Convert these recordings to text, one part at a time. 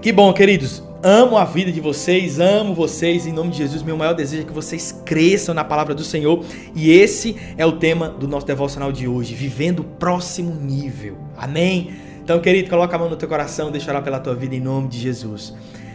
Que bom, queridos. Amo a vida de vocês, amo vocês. Em nome de Jesus, meu maior desejo é que vocês cresçam na palavra do Senhor. E esse é o tema do nosso devocional de hoje: vivendo o próximo nível. Amém? Então, querido, coloca a mão no teu coração, deixa orar pela tua vida em nome de Jesus.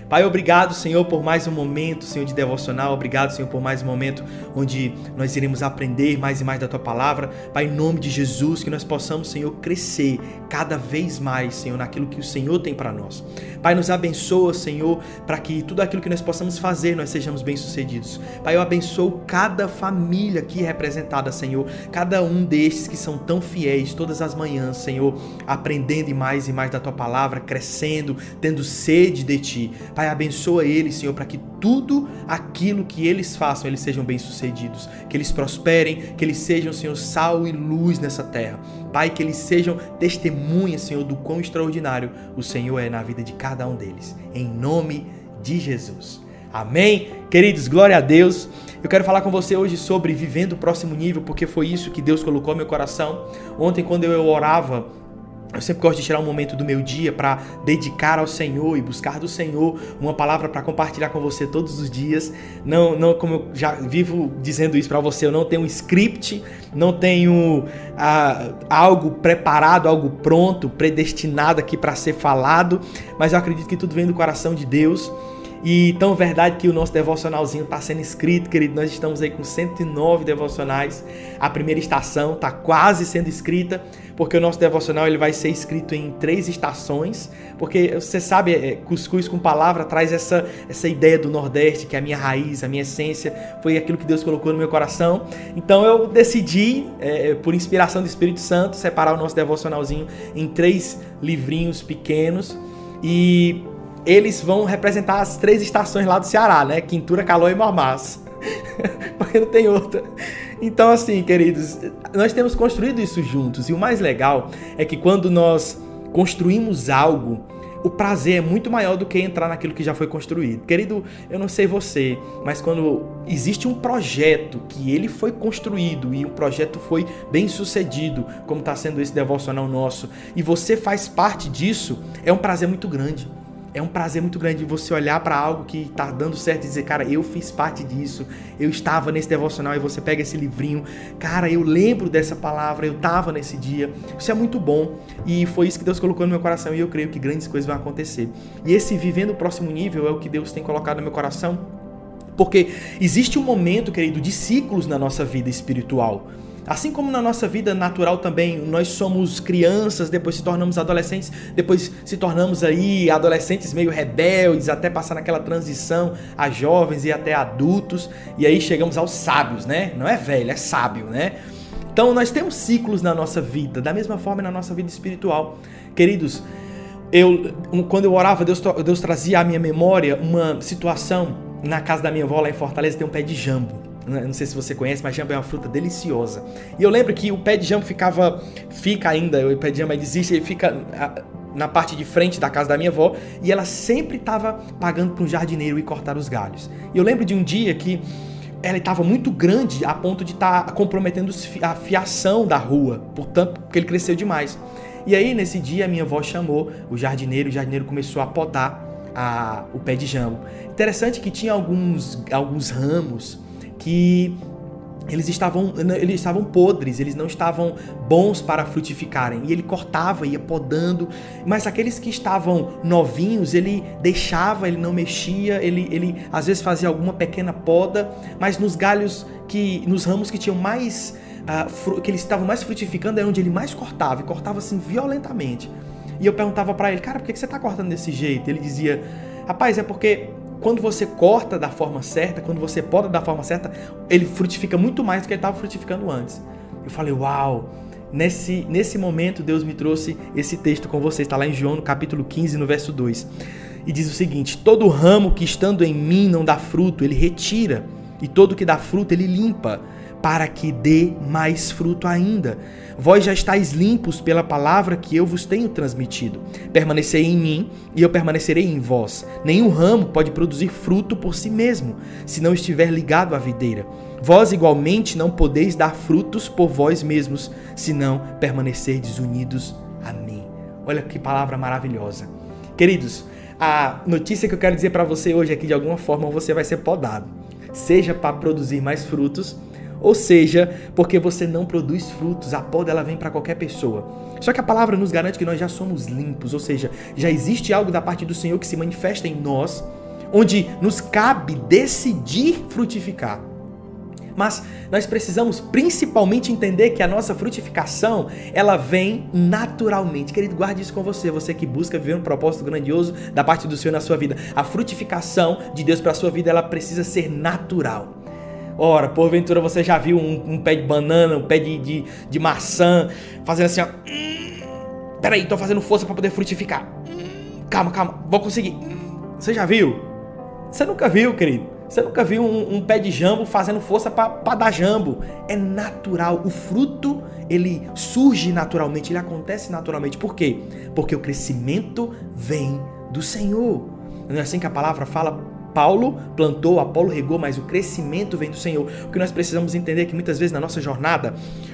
Pai, obrigado, Senhor, por mais um momento, Senhor, de devocional. Obrigado, Senhor, por mais um momento onde nós iremos aprender mais e mais da tua palavra. Pai, em nome de Jesus, que nós possamos, Senhor, crescer cada vez mais, Senhor, naquilo que o Senhor tem para nós. Pai, nos abençoa, Senhor, para que tudo aquilo que nós possamos fazer, nós sejamos bem-sucedidos. Pai, eu abençoo cada família aqui representada, Senhor, cada um destes que são tão fiéis todas as manhãs, Senhor, aprendendo mais e mais da tua palavra, crescendo, tendo sede de ti. Pai, abençoa eles, Senhor, para que tudo aquilo que eles façam, eles sejam bem-sucedidos, que eles prosperem, que eles sejam, Senhor, sal e luz nessa terra. Pai, que eles sejam testemunhas, Senhor, do quão extraordinário o Senhor é na vida de cada um deles. Em nome de Jesus. Amém? Queridos, glória a Deus. Eu quero falar com você hoje sobre vivendo o próximo nível, porque foi isso que Deus colocou no meu coração. Ontem, quando eu orava eu sempre gosto de tirar um momento do meu dia para dedicar ao Senhor e buscar do Senhor uma palavra para compartilhar com você todos os dias. Não, não como eu já vivo dizendo isso para você, eu não tenho um script, não tenho ah, algo preparado, algo pronto, predestinado aqui para ser falado, mas eu acredito que tudo vem do coração de Deus. E tão verdade que o nosso devocionalzinho está sendo escrito, querido. Nós estamos aí com 109 devocionais. A primeira estação está quase sendo escrita, porque o nosso devocional ele vai ser escrito em três estações. Porque você sabe, é, cuscuz com palavra traz essa, essa ideia do Nordeste, que é a minha raiz, a minha essência, foi aquilo que Deus colocou no meu coração. Então eu decidi, é, por inspiração do Espírito Santo, separar o nosso devocionalzinho em três livrinhos pequenos. E eles vão representar as três estações lá do Ceará, né? Quintura, Calor e Mormaço. Porque não tem outra. Então, assim, queridos, nós temos construído isso juntos. E o mais legal é que quando nós construímos algo, o prazer é muito maior do que entrar naquilo que já foi construído. Querido, eu não sei você, mas quando existe um projeto que ele foi construído e o projeto foi bem sucedido, como está sendo esse devocional nosso, e você faz parte disso, é um prazer muito grande é um prazer muito grande você olhar para algo que está dando certo e dizer, cara, eu fiz parte disso, eu estava nesse devocional e você pega esse livrinho, cara, eu lembro dessa palavra, eu estava nesse dia. Isso é muito bom e foi isso que Deus colocou no meu coração e eu creio que grandes coisas vão acontecer. E esse vivendo o próximo nível é o que Deus tem colocado no meu coração, porque existe um momento, querido, de ciclos na nossa vida espiritual. Assim como na nossa vida natural também, nós somos crianças, depois se tornamos adolescentes, depois se tornamos aí adolescentes meio rebeldes, até passar naquela transição a jovens e até adultos, e aí chegamos aos sábios, né? Não é velho, é sábio, né? Então nós temos ciclos na nossa vida, da mesma forma na nossa vida espiritual. Queridos, eu quando eu orava, Deus, Deus trazia à minha memória uma situação na casa da minha avó lá em Fortaleza, tem um pé de jambo. Né? Não sei se você conhece, mas jambo é uma fruta deliciosa. E eu lembro que o pé de jambo ficava, fica ainda, o pé de jambo existe, ele fica na parte de frente da casa da minha avó e ela sempre estava pagando para um jardineiro ir cortar os galhos. E eu lembro de um dia que ela estava muito grande a ponto de estar tá comprometendo a fiação da rua, portanto, porque ele cresceu demais. E aí, nesse dia, a minha avó chamou o jardineiro, o jardineiro começou a podar a, o pé de jambo. Interessante que tinha alguns, alguns ramos que eles estavam, eles estavam podres, eles não estavam bons para frutificarem. E ele cortava, ia podando, mas aqueles que estavam novinhos, ele deixava, ele não mexia, ele, ele às vezes fazia alguma pequena poda, mas nos galhos que, nos ramos que tinham mais, uh, que eles estavam mais frutificando, era onde ele mais cortava, e cortava assim violentamente. E eu perguntava para ele, cara, por que você está cortando desse jeito? Ele dizia, rapaz, é porque quando você corta da forma certa, quando você poda da forma certa, ele frutifica muito mais do que ele estava frutificando antes. Eu falei, uau! Nesse, nesse momento, Deus me trouxe esse texto com você. Está lá em João, no capítulo 15, no verso 2. E diz o seguinte: Todo ramo que estando em mim não dá fruto, ele retira, e todo que dá fruto, ele limpa, para que dê mais fruto ainda. Vós já estáis limpos pela palavra que eu vos tenho transmitido. Permanecei em mim e eu permanecerei em vós. Nenhum ramo pode produzir fruto por si mesmo, se não estiver ligado à videira. Vós igualmente não podeis dar frutos por vós mesmos, se não permanecerdes unidos a mim. Olha que palavra maravilhosa. Queridos, a notícia que eu quero dizer para você hoje é que de alguma forma você vai ser podado. Seja para produzir mais frutos, ou seja, porque você não produz frutos. A poda ela vem para qualquer pessoa. Só que a palavra nos garante que nós já somos limpos, ou seja, já existe algo da parte do Senhor que se manifesta em nós, onde nos cabe decidir frutificar. Mas nós precisamos principalmente entender que a nossa frutificação, ela vem naturalmente. Querido, guarde isso com você, você que busca viver um propósito grandioso da parte do Senhor na sua vida. A frutificação de Deus para a sua vida, ela precisa ser natural. Ora, porventura você já viu um, um pé de banana, um pé de, de, de maçã, fazendo assim, ó. Hum, peraí, tô fazendo força para poder frutificar. Hum, calma, calma, vou conseguir. Hum, você já viu? Você nunca viu, querido. Você nunca viu um, um pé de jambo fazendo força para dar jambo. É natural. O fruto, ele surge naturalmente, ele acontece naturalmente. Por quê? Porque o crescimento vem do Senhor. Não é assim que a palavra fala Paulo plantou, Apolo regou, mas o crescimento vem do Senhor. O que nós precisamos entender é que muitas vezes na nossa jornada,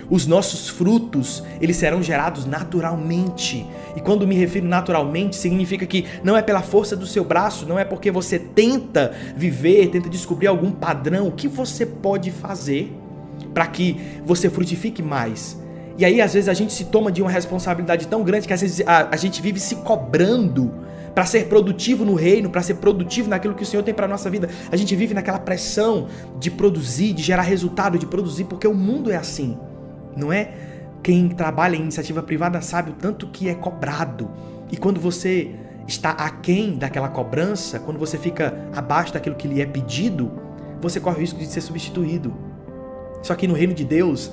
os nossos frutos, eles serão gerados naturalmente. E quando me refiro naturalmente, significa que não é pela força do seu braço, não é porque você tenta viver, tenta descobrir algum padrão, o que você pode fazer para que você frutifique mais. E aí, às vezes, a gente se toma de uma responsabilidade tão grande que às vezes a, a gente vive se cobrando para ser produtivo no reino, para ser produtivo naquilo que o Senhor tem para nossa vida. A gente vive naquela pressão de produzir, de gerar resultado, de produzir, porque o mundo é assim, não é? Quem trabalha em iniciativa privada sabe o tanto que é cobrado. E quando você está aquém daquela cobrança, quando você fica abaixo daquilo que lhe é pedido, você corre o risco de ser substituído. Só que no reino de Deus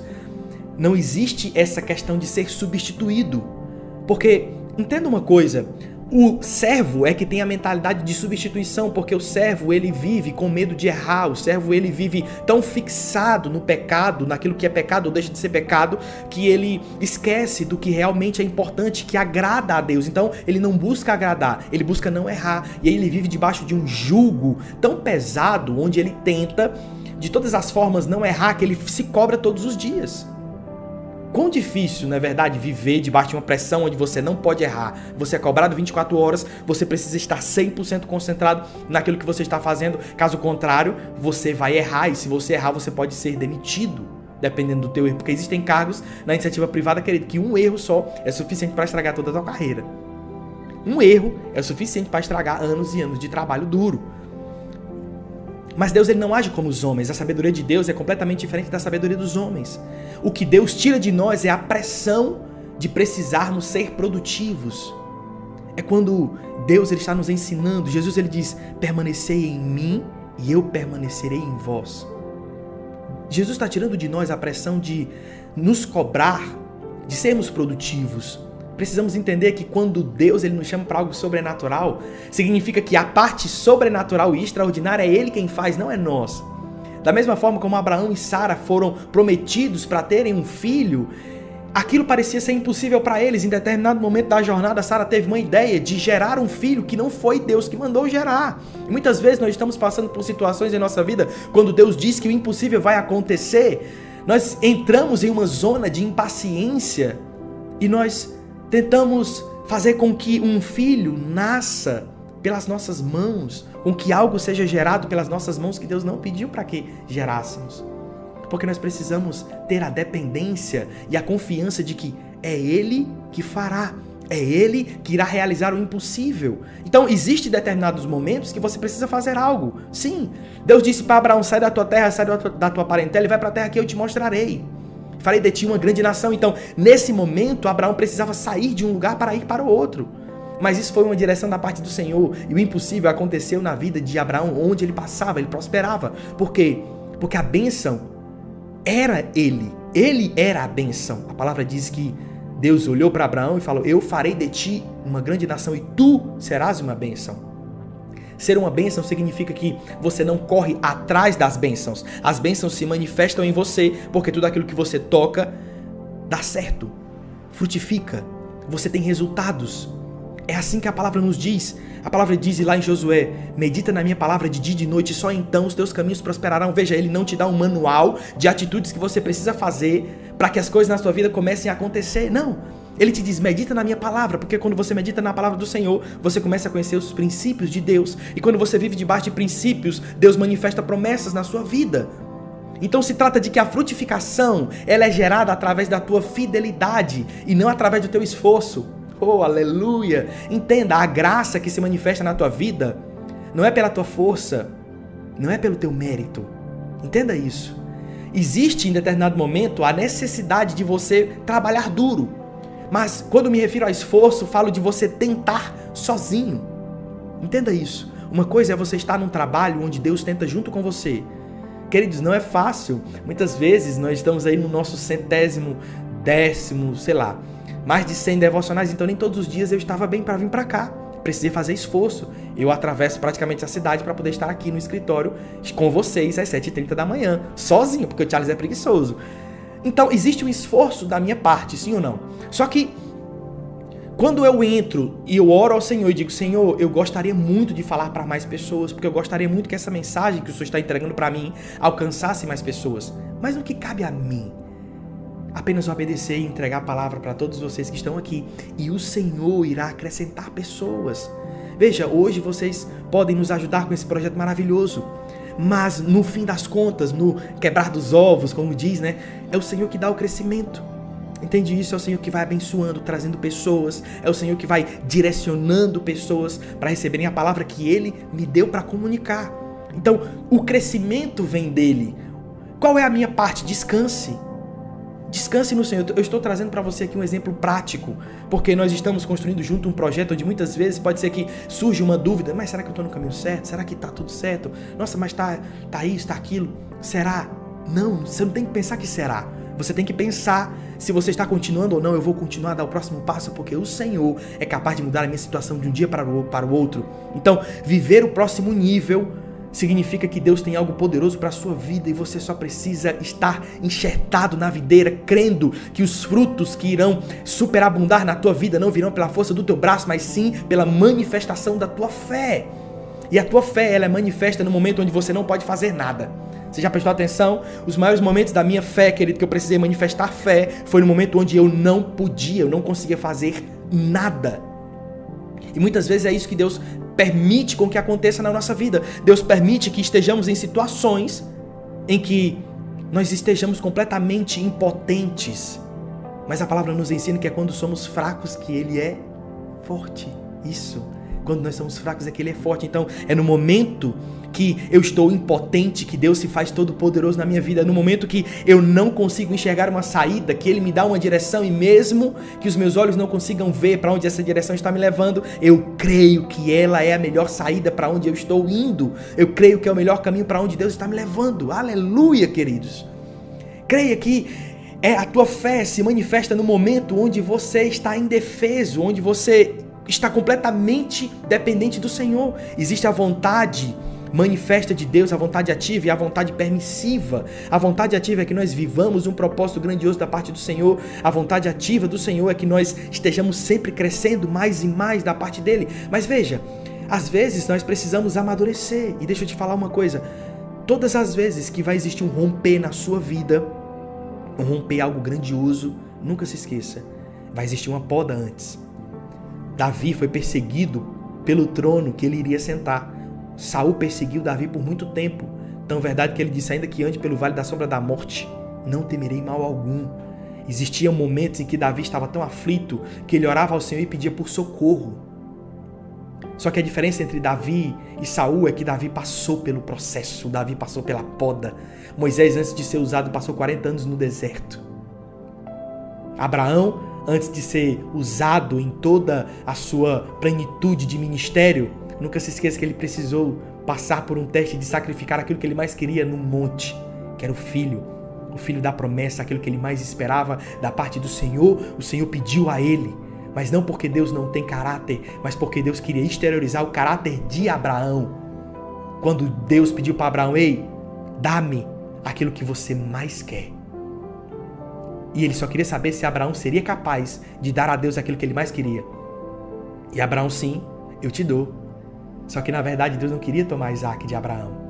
não existe essa questão de ser substituído. Porque entenda uma coisa, o servo é que tem a mentalidade de substituição, porque o servo ele vive com medo de errar, o servo ele vive tão fixado no pecado, naquilo que é pecado ou deixa de ser pecado, que ele esquece do que realmente é importante, que agrada a Deus. Então ele não busca agradar, ele busca não errar, e aí ele vive debaixo de um jugo tão pesado, onde ele tenta de todas as formas não errar, que ele se cobra todos os dias. Quão difícil, na é verdade, viver debaixo de uma pressão onde você não pode errar. Você é cobrado 24 horas, você precisa estar 100% concentrado naquilo que você está fazendo. Caso contrário, você vai errar e se você errar, você pode ser demitido, dependendo do teu erro, porque existem cargos na iniciativa privada, querido, que um erro só é suficiente para estragar toda a tua carreira. Um erro é suficiente para estragar anos e anos de trabalho duro. Mas Deus ele não age como os homens. A sabedoria de Deus é completamente diferente da sabedoria dos homens. O que Deus tira de nós é a pressão de precisarmos ser produtivos. É quando Deus ele está nos ensinando. Jesus ele diz: "Permanecei em mim e eu permanecerei em vós". Jesus está tirando de nós a pressão de nos cobrar, de sermos produtivos, precisamos entender que quando Deus ele nos chama para algo sobrenatural, significa que a parte sobrenatural e extraordinária é Ele quem faz, não é nós. Da mesma forma como Abraão e Sara foram prometidos para terem um filho, aquilo parecia ser impossível para eles. Em determinado momento da jornada, Sara teve uma ideia de gerar um filho que não foi Deus que mandou gerar. E muitas vezes nós estamos passando por situações em nossa vida quando Deus diz que o impossível vai acontecer, nós entramos em uma zona de impaciência e nós Tentamos fazer com que um filho nasça pelas nossas mãos, com que algo seja gerado pelas nossas mãos que Deus não pediu para que gerássemos. Porque nós precisamos ter a dependência e a confiança de que é Ele que fará. É Ele que irá realizar o impossível. Então, existem determinados momentos que você precisa fazer algo. Sim, Deus disse para Abraão: sai da tua terra, sai da tua parentela e vai para a terra que eu te mostrarei. Farei de ti uma grande nação. Então, nesse momento, Abraão precisava sair de um lugar para ir para o outro. Mas isso foi uma direção da parte do Senhor. E o impossível aconteceu na vida de Abraão, onde ele passava, ele prosperava. Por quê? Porque a bênção era ele. Ele era a bênção. A palavra diz que Deus olhou para Abraão e falou: Eu farei de ti uma grande nação e tu serás uma bênção. Ser uma bênção significa que você não corre atrás das bênçãos. As bênçãos se manifestam em você, porque tudo aquilo que você toca dá certo, frutifica, você tem resultados. É assim que a palavra nos diz. A palavra diz lá em Josué: Medita na minha palavra de dia e de noite, só então os teus caminhos prosperarão. Veja, ele não te dá um manual de atitudes que você precisa fazer para que as coisas na sua vida comecem a acontecer. Não. Ele te diz: medita na minha palavra, porque quando você medita na palavra do Senhor, você começa a conhecer os princípios de Deus. E quando você vive debaixo de princípios, Deus manifesta promessas na sua vida. Então se trata de que a frutificação ela é gerada através da tua fidelidade e não através do teu esforço. Oh, aleluia! Entenda, a graça que se manifesta na tua vida não é pela tua força, não é pelo teu mérito. Entenda isso. Existe em determinado momento a necessidade de você trabalhar duro. Mas quando me refiro a esforço, falo de você tentar sozinho. Entenda isso. Uma coisa é você estar num trabalho onde Deus tenta junto com você. Queridos, não é fácil. Muitas vezes nós estamos aí no nosso centésimo, décimo, sei lá, mais de 100 devocionais, então nem todos os dias eu estava bem para vir para cá. Precisei fazer esforço. Eu atravesso praticamente a cidade para poder estar aqui no escritório com vocês às 7h30 da manhã, sozinho, porque o Charles é preguiçoso. Então, existe um esforço da minha parte, sim ou não? Só que quando eu entro e eu oro ao Senhor e digo, Senhor, eu gostaria muito de falar para mais pessoas, porque eu gostaria muito que essa mensagem que o Senhor está entregando para mim alcançasse mais pessoas. Mas no que cabe a mim? Apenas obedecer e entregar a palavra para todos vocês que estão aqui. E o Senhor irá acrescentar pessoas. Veja, hoje vocês podem nos ajudar com esse projeto maravilhoso. Mas no fim das contas, no quebrar dos ovos, como diz, né? É o Senhor que dá o crescimento. Entende isso? É o Senhor que vai abençoando, trazendo pessoas. É o Senhor que vai direcionando pessoas para receberem a palavra que Ele me deu para comunicar. Então, o crescimento vem dele. Qual é a minha parte? Descanse. Descanse no Senhor. Eu estou trazendo para você aqui um exemplo prático, porque nós estamos construindo junto um projeto onde muitas vezes pode ser que surge uma dúvida, mas será que eu estou no caminho certo? Será que está tudo certo? Nossa, mas tá, tá isso, está aquilo. Será? Não, você não tem que pensar que será. Você tem que pensar se você está continuando ou não. Eu vou continuar a dar o próximo passo, porque o Senhor é capaz de mudar a minha situação de um dia para o, para o outro. Então, viver o próximo nível significa que Deus tem algo poderoso para a sua vida e você só precisa estar enxertado na videira, crendo que os frutos que irão superabundar na tua vida não virão pela força do teu braço, mas sim pela manifestação da tua fé. E a tua fé, ela é manifesta no momento onde você não pode fazer nada. Você já prestou atenção? Os maiores momentos da minha fé, querido, que eu precisei manifestar fé, foi no momento onde eu não podia, eu não conseguia fazer nada. E muitas vezes é isso que Deus permite com que aconteça na nossa vida. Deus permite que estejamos em situações em que nós estejamos completamente impotentes. Mas a palavra nos ensina que é quando somos fracos que Ele é forte. Isso. Quando nós somos fracos é que Ele é forte. Então, é no momento que eu estou impotente, que Deus se faz todo poderoso na minha vida, no momento que eu não consigo enxergar uma saída, que Ele me dá uma direção e mesmo que os meus olhos não consigam ver para onde essa direção está me levando, eu creio que ela é a melhor saída para onde eu estou indo. Eu creio que é o melhor caminho para onde Deus está me levando. Aleluia, queridos. Creia que é a tua fé se manifesta no momento onde você está indefeso, onde você está completamente dependente do Senhor. Existe a vontade manifesta de Deus, a vontade ativa e a vontade permissiva. A vontade ativa é que nós vivamos um propósito grandioso da parte do Senhor. A vontade ativa do Senhor é que nós estejamos sempre crescendo mais e mais da parte dele. Mas veja, às vezes nós precisamos amadurecer. E deixa eu te falar uma coisa: todas as vezes que vai existir um romper na sua vida, um romper algo grandioso, nunca se esqueça, vai existir uma poda antes. Davi foi perseguido pelo trono que ele iria sentar. Saul perseguiu Davi por muito tempo. Tão verdade que ele disse ainda que ande pelo vale da sombra da morte, não temerei mal algum. Existiam momentos em que Davi estava tão aflito que ele orava ao Senhor e pedia por socorro. Só que a diferença entre Davi e Saul é que Davi passou pelo processo, Davi passou pela poda. Moisés, antes de ser usado, passou 40 anos no deserto. Abraão, antes de ser usado em toda a sua plenitude de ministério, Nunca se esqueça que ele precisou passar por um teste de sacrificar aquilo que ele mais queria no monte, que era o filho, o filho da promessa, aquilo que ele mais esperava da parte do Senhor. O Senhor pediu a ele, mas não porque Deus não tem caráter, mas porque Deus queria exteriorizar o caráter de Abraão. Quando Deus pediu para Abraão: Ei, dá-me aquilo que você mais quer. E ele só queria saber se Abraão seria capaz de dar a Deus aquilo que ele mais queria. E Abraão, sim, eu te dou só que na verdade Deus não queria tomar Isaac de Abraão.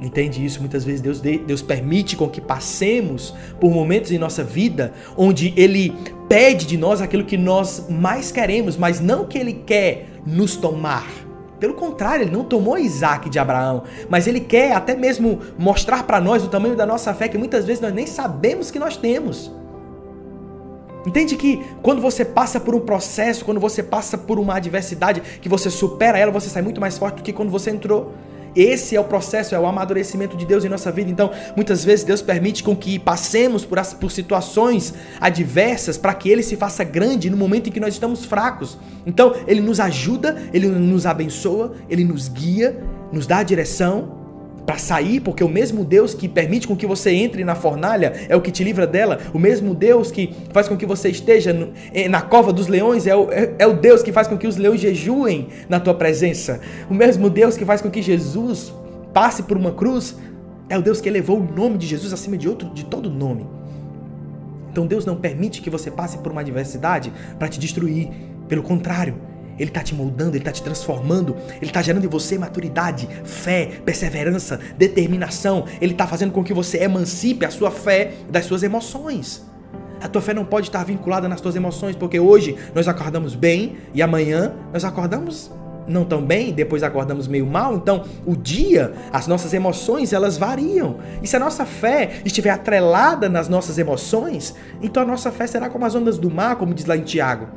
Entende isso? Muitas vezes Deus, Deus permite com que passemos por momentos em nossa vida onde Ele pede de nós aquilo que nós mais queremos, mas não que Ele quer nos tomar. Pelo contrário, Ele não tomou Isaac de Abraão, mas Ele quer até mesmo mostrar para nós o tamanho da nossa fé que muitas vezes nós nem sabemos que nós temos. Entende que quando você passa por um processo, quando você passa por uma adversidade, que você supera ela, você sai muito mais forte do que quando você entrou. Esse é o processo, é o amadurecimento de Deus em nossa vida. Então, muitas vezes Deus permite com que passemos por, as, por situações adversas para que Ele se faça grande no momento em que nós estamos fracos. Então, Ele nos ajuda, Ele nos abençoa, Ele nos guia, nos dá a direção para sair, porque o mesmo Deus que permite com que você entre na fornalha é o que te livra dela. O mesmo Deus que faz com que você esteja no, na cova dos leões é o, é, é o Deus que faz com que os leões jejuem na tua presença. O mesmo Deus que faz com que Jesus passe por uma cruz é o Deus que elevou o nome de Jesus acima de outro de todo nome. Então Deus não permite que você passe por uma adversidade para te destruir. Pelo contrário, ele está te moldando, ele está te transformando, ele está gerando em você maturidade, fé, perseverança, determinação. Ele está fazendo com que você emancipe a sua fé das suas emoções. A tua fé não pode estar vinculada nas tuas emoções, porque hoje nós acordamos bem e amanhã nós acordamos não tão bem, depois acordamos meio mal. Então, o dia, as nossas emoções, elas variam. E se a nossa fé estiver atrelada nas nossas emoções, então a nossa fé será como as ondas do mar, como diz lá em Tiago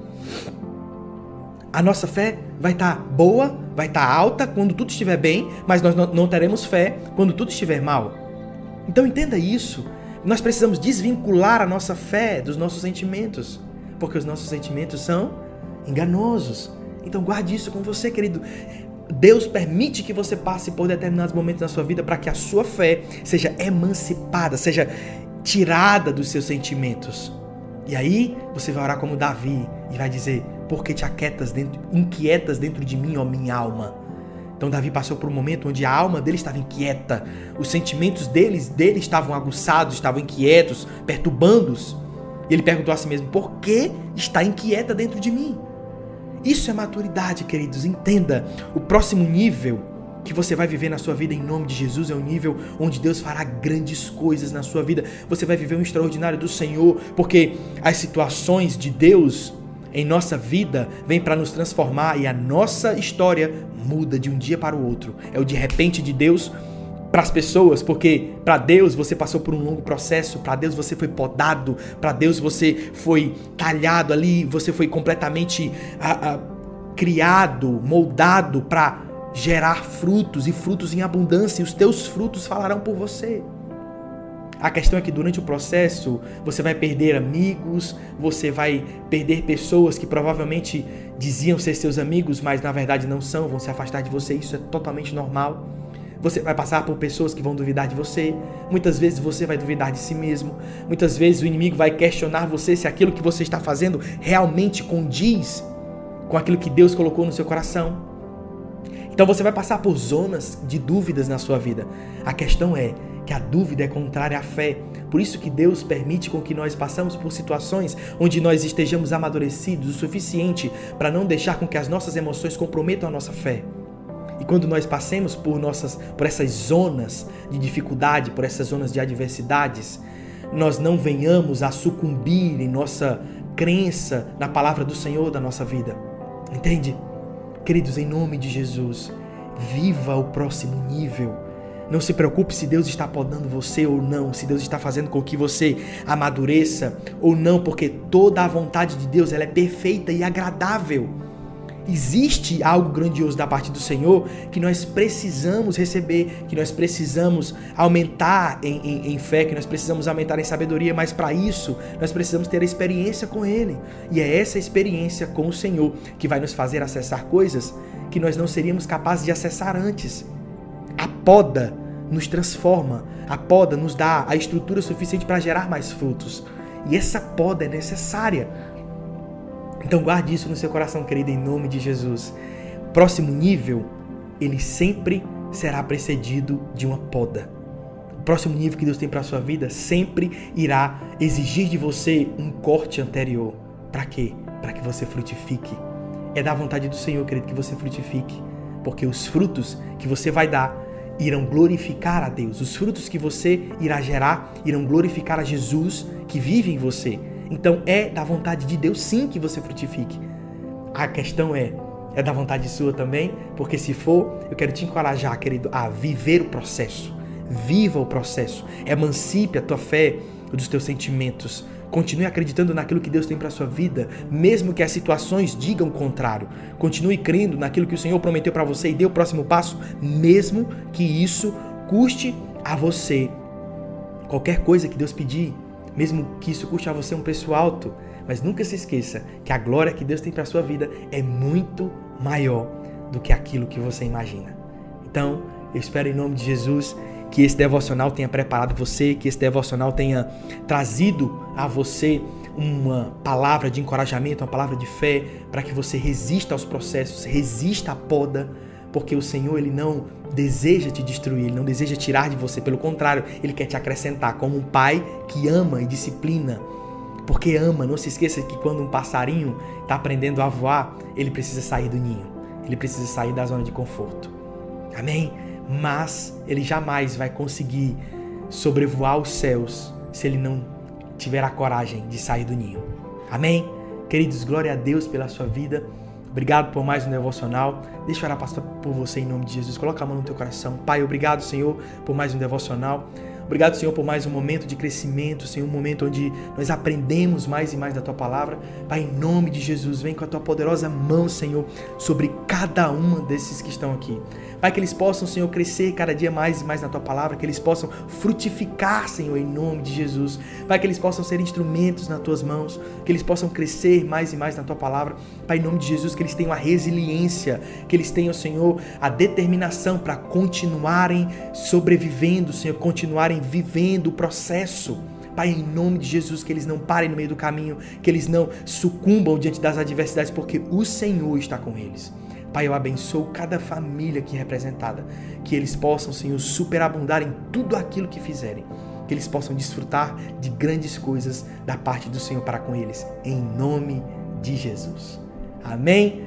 a nossa fé vai estar tá boa, vai estar tá alta quando tudo estiver bem, mas nós não teremos fé quando tudo estiver mal. Então entenda isso. Nós precisamos desvincular a nossa fé dos nossos sentimentos, porque os nossos sentimentos são enganosos. Então guarde isso com você, querido. Deus permite que você passe por determinados momentos na sua vida para que a sua fé seja emancipada, seja tirada dos seus sentimentos. E aí você vai orar como Davi e vai dizer: porque te aquietas dentro, inquietas dentro de mim, ó minha alma. Então Davi passou por um momento onde a alma dele estava inquieta, os sentimentos deles, dele estavam aguçados, estavam inquietos, perturbando-os. E ele perguntou a si mesmo: por que está inquieta dentro de mim? Isso é maturidade, queridos. Entenda, o próximo nível que você vai viver na sua vida em nome de Jesus é um nível onde Deus fará grandes coisas na sua vida. Você vai viver um extraordinário do Senhor, porque as situações de Deus em nossa vida vem para nos transformar e a nossa história muda de um dia para o outro. É o de repente de Deus para as pessoas, porque para Deus você passou por um longo processo, para Deus você foi podado, para Deus você foi talhado ali, você foi completamente ah, ah, criado, moldado para gerar frutos e frutos em abundância, e os teus frutos falarão por você. A questão é que durante o processo você vai perder amigos, você vai perder pessoas que provavelmente diziam ser seus amigos, mas na verdade não são, vão se afastar de você, isso é totalmente normal. Você vai passar por pessoas que vão duvidar de você. Muitas vezes você vai duvidar de si mesmo. Muitas vezes o inimigo vai questionar você se aquilo que você está fazendo realmente condiz com aquilo que Deus colocou no seu coração. Então você vai passar por zonas de dúvidas na sua vida. A questão é que a dúvida é contrária à fé. Por isso que Deus permite com que nós passamos por situações onde nós estejamos amadurecidos o suficiente para não deixar com que as nossas emoções comprometam a nossa fé. E quando nós passemos por nossas por essas zonas de dificuldade, por essas zonas de adversidades, nós não venhamos a sucumbir em nossa crença na palavra do Senhor da nossa vida. Entende? Queridos, em nome de Jesus, viva o próximo nível não se preocupe se Deus está podando você ou não, se Deus está fazendo com que você amadureça ou não, porque toda a vontade de Deus ela é perfeita e agradável. Existe algo grandioso da parte do Senhor que nós precisamos receber, que nós precisamos aumentar em, em, em fé, que nós precisamos aumentar em sabedoria, mas para isso nós precisamos ter a experiência com Ele. E é essa experiência com o Senhor que vai nos fazer acessar coisas que nós não seríamos capazes de acessar antes. A poda nos transforma, a poda nos dá a estrutura suficiente para gerar mais frutos. E essa poda é necessária. Então guarde isso no seu coração, querido, em nome de Jesus. Próximo nível, ele sempre será precedido de uma poda. O próximo nível que Deus tem para a sua vida sempre irá exigir de você um corte anterior. Para quê? Para que você frutifique. É da vontade do Senhor, querido, que você frutifique. Porque os frutos que você vai dar irão glorificar a Deus. Os frutos que você irá gerar irão glorificar a Jesus que vive em você. Então é da vontade de Deus sim que você frutifique. A questão é, é da vontade sua também? Porque se for, eu quero te encorajar, querido, a viver o processo. Viva o processo. Emancipe a tua fé dos teus sentimentos. Continue acreditando naquilo que Deus tem para sua vida, mesmo que as situações digam o contrário. Continue crendo naquilo que o Senhor prometeu para você e dê o próximo passo, mesmo que isso custe a você qualquer coisa que Deus pedir, mesmo que isso custe a você um preço alto. Mas nunca se esqueça que a glória que Deus tem para sua vida é muito maior do que aquilo que você imagina. Então, eu espero em nome de Jesus que esse devocional tenha preparado você, que esse devocional tenha trazido a você uma palavra de encorajamento, uma palavra de fé, para que você resista aos processos, resista à poda, porque o Senhor ele não deseja te destruir, ele não deseja tirar de você, pelo contrário, ele quer te acrescentar como um pai que ama e disciplina. Porque ama, não se esqueça que quando um passarinho está aprendendo a voar, ele precisa sair do ninho, ele precisa sair da zona de conforto. Amém? Mas ele jamais vai conseguir sobrevoar os céus se ele não tiver a coragem de sair do ninho. Amém? Queridos, glória a Deus pela sua vida. Obrigado por mais um devocional. Deixa eu orar, pastor, por você em nome de Jesus. Coloca a mão no teu coração. Pai, obrigado, Senhor, por mais um devocional. Obrigado, Senhor, por mais um momento de crescimento, Senhor, um momento onde nós aprendemos mais e mais da tua palavra. Pai, em nome de Jesus, vem com a tua poderosa mão, Senhor, sobre cada um desses que estão aqui. Pai, que eles possam, Senhor, crescer cada dia mais e mais na tua palavra, que eles possam frutificar, Senhor, em nome de Jesus. Pai, que eles possam ser instrumentos nas tuas mãos, que eles possam crescer mais e mais na tua palavra. Pai, em nome de Jesus, que eles tenham a resiliência, que eles tenham, Senhor, a determinação para continuarem sobrevivendo, Senhor, continuarem vivendo o processo. Pai, em nome de Jesus, que eles não parem no meio do caminho, que eles não sucumbam diante das adversidades, porque o Senhor está com eles. Pai, eu abençoo cada família aqui representada, que eles possam, Senhor, superabundar em tudo aquilo que fizerem, que eles possam desfrutar de grandes coisas da parte do Senhor para com eles, em nome de Jesus. Amém.